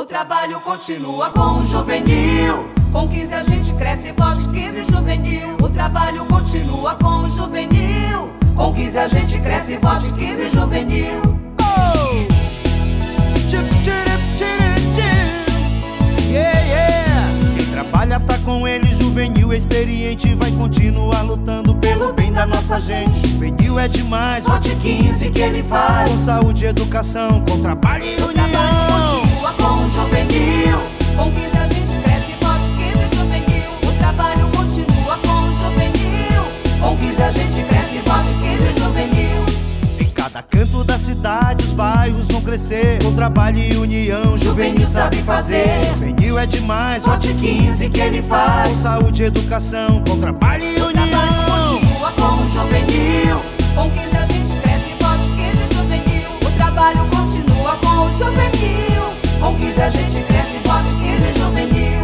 O trabalho continua com o juvenil. Com 15 a gente cresce forte, 15 juvenil. O trabalho continua com o juvenil. Com 15 a gente cresce forte, 15 juvenil. Oh! Tchip, tchirip, tchirip, tchip. Yeah, yeah. Quem trabalha tá com ele, juvenil experiente, vai continuar lutando pelo bem da nossa gente. Juvenil é demais, Vote 15 que ele faz. com saúde, educação, com trabalho e crescer. Com trabalho e união, juvenil sabe fazer. Juvenil é demais, vote 15 que ele faz. Com saúde, educação, com trabalho e O trabalho união. continua com o juvenil. Com 15 a gente cresce forte, 15 juvenil. O trabalho continua com o juvenil. Com 15 a gente cresce forte, 15 juvenil.